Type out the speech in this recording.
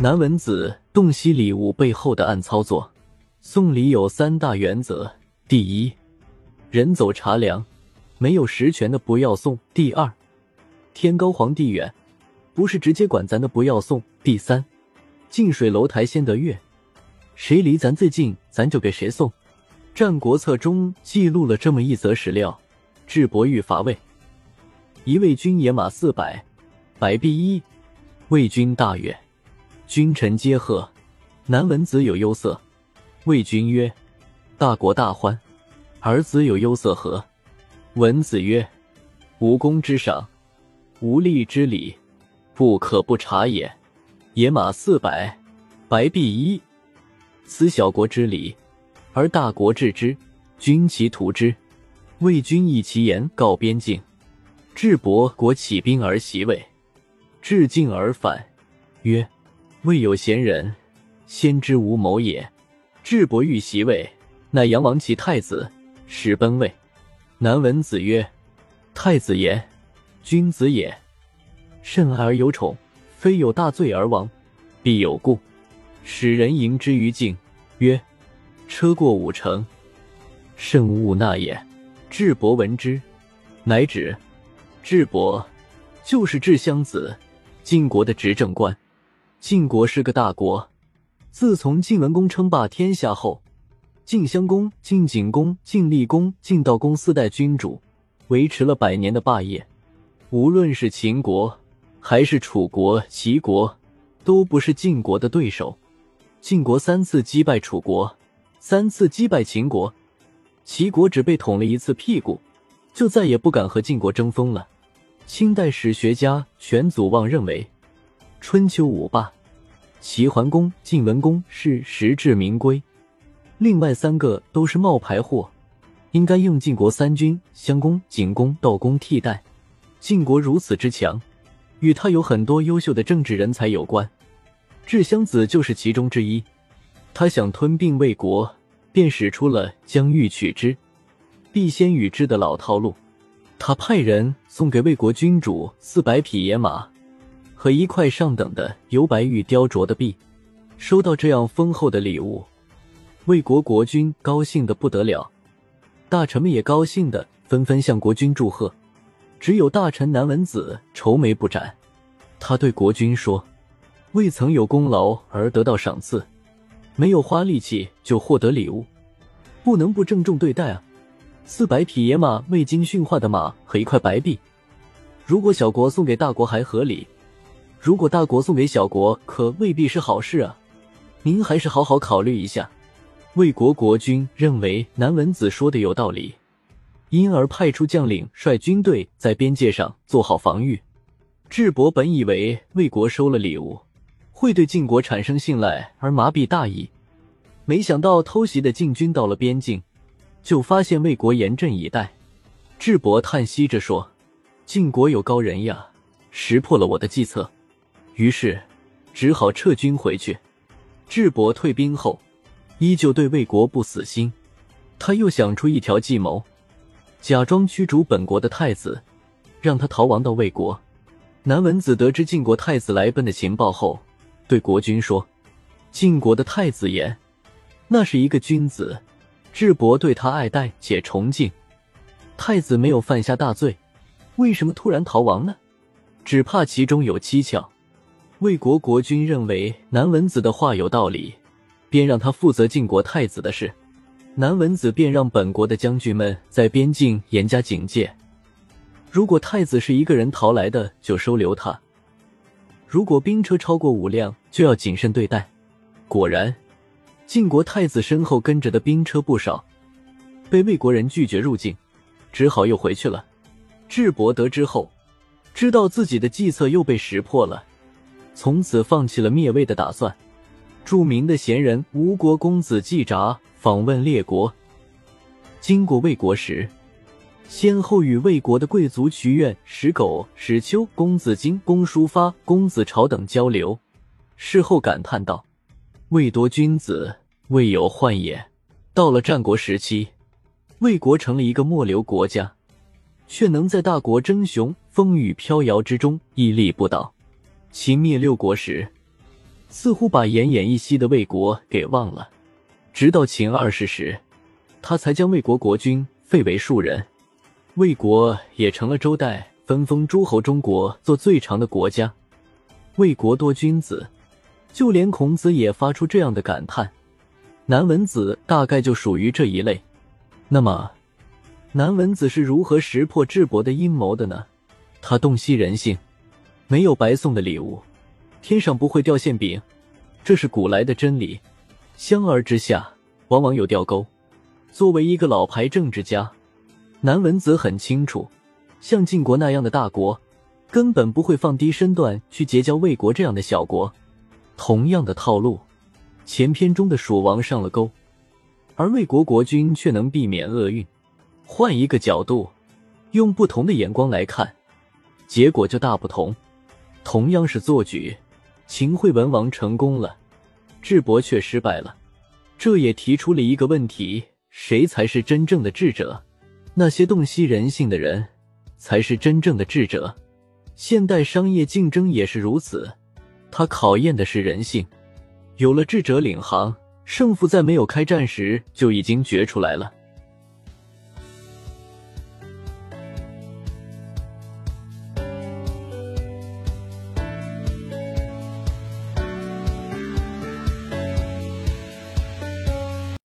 南文子洞悉礼物背后的暗操作。送礼有三大原则：第一，人走茶凉，没有实权的不要送；第二，天高皇帝远，不是直接管咱的不要送；第三，近水楼台先得月，谁离咱最近，咱就给谁送。《战国策》中记录了这么一则史料：智伯欲伐魏，一魏军野马四百，百臂一。魏军大悦，君臣皆贺。南文子有忧色。魏君曰：“大国大欢，儿子有忧色何？”文子曰：“无功之赏，无利之礼，不可不察也。野马四百，白璧一，此小国之礼，而大国治之，君其图之。魏君以其言告边境，智伯国起兵而袭魏，至境而返，曰：‘未有贤人，先知无谋也。’”智伯欲袭魏，乃杨王其太子，使奔魏。南文子曰：“太子言，君子也，甚爱而有宠，非有大罪而亡，必有故。使人迎之于境，曰：‘车过五城，甚勿纳也。’智伯闻之，乃止。智伯就是智襄子，晋国的执政官。晋国是个大国。”自从晋文公称霸天下后，晋襄公、晋景公、晋厉公、晋悼公四代君主维持了百年的霸业。无论是秦国还是楚国、齐国，都不是晋国的对手。晋国三次击败楚国，三次击败秦国，齐国只被捅了一次屁股，就再也不敢和晋国争锋了。清代史学家全祖望认为，春秋五霸。齐桓公、晋文公是实至名归，另外三个都是冒牌货，应该用晋国三军襄公、景公、悼公替代。晋国如此之强，与他有很多优秀的政治人才有关，智襄子就是其中之一。他想吞并魏国，便使出了将欲取之，必先予之的老套路。他派人送给魏国君主四百匹野马。和一块上等的由白玉雕琢的璧，收到这样丰厚的礼物，魏国国君高兴的不得了，大臣们也高兴的纷纷向国君祝贺。只有大臣南文子愁眉不展，他对国君说：“未曾有功劳而得到赏赐，没有花力气就获得礼物，不能不郑重对待啊！四百匹野马，未经驯化的马和一块白璧，如果小国送给大国还合理。”如果大国送给小国，可未必是好事啊！您还是好好考虑一下。魏国国君认为南文子说的有道理，因而派出将领率军队在边界上做好防御。智伯本以为魏国收了礼物会对晋国产生信赖而麻痹大意，没想到偷袭的晋军到了边境，就发现魏国严阵以待。智伯叹息着说：“晋国有高人呀，识破了我的计策。”于是，只好撤军回去。智伯退兵后，依旧对魏国不死心。他又想出一条计谋，假装驱逐本国的太子，让他逃亡到魏国。南文子得知晋国太子来奔的情报后，对国君说：“晋国的太子言，那是一个君子，智伯对他爱戴且崇敬。太子没有犯下大罪，为什么突然逃亡呢？只怕其中有蹊跷。”魏国国君认为南文子的话有道理，便让他负责晋国太子的事。南文子便让本国的将军们在边境严加警戒。如果太子是一个人逃来的，就收留他；如果兵车超过五辆，就要谨慎对待。果然，晋国太子身后跟着的兵车不少，被魏国人拒绝入境，只好又回去了。智伯得知后，知道自己的计策又被识破了。从此放弃了灭魏的打算。著名的贤人吴国公子季札访问列国，经过魏国时，先后与魏国的贵族渠苑、石狗、史丘、公子荆、公叔发、公子朝等交流。事后感叹道：“魏多君子，魏有患也。”到了战国时期，魏国成了一个末流国家，却能在大国争雄、风雨飘摇之中屹立不倒。秦灭六国时，似乎把奄奄一息的魏国给忘了。直到秦二世时，他才将魏国国君废为庶人，魏国也成了周代分封诸侯中国做最长的国家。魏国多君子，就连孔子也发出这样的感叹。南文子大概就属于这一类。那么，南文子是如何识破智伯的阴谋的呢？他洞悉人性，没有白送的礼物，天上不会掉馅饼，这是古来的真理。香儿之下，往往有掉钩。作为一个老牌政治家，南文子很清楚，像晋国那样的大国，根本不会放低身段去结交魏国这样的小国。同样的套路。前篇中的蜀王上了钩，而魏国国君却能避免厄运。换一个角度，用不同的眼光来看，结果就大不同。同样是做局，秦惠文王成功了，智伯却失败了。这也提出了一个问题：谁才是真正的智者？那些洞悉人性的人才是真正的智者。现代商业竞争也是如此，它考验的是人性。有了智者领航，胜负在没有开战时就已经决出来了。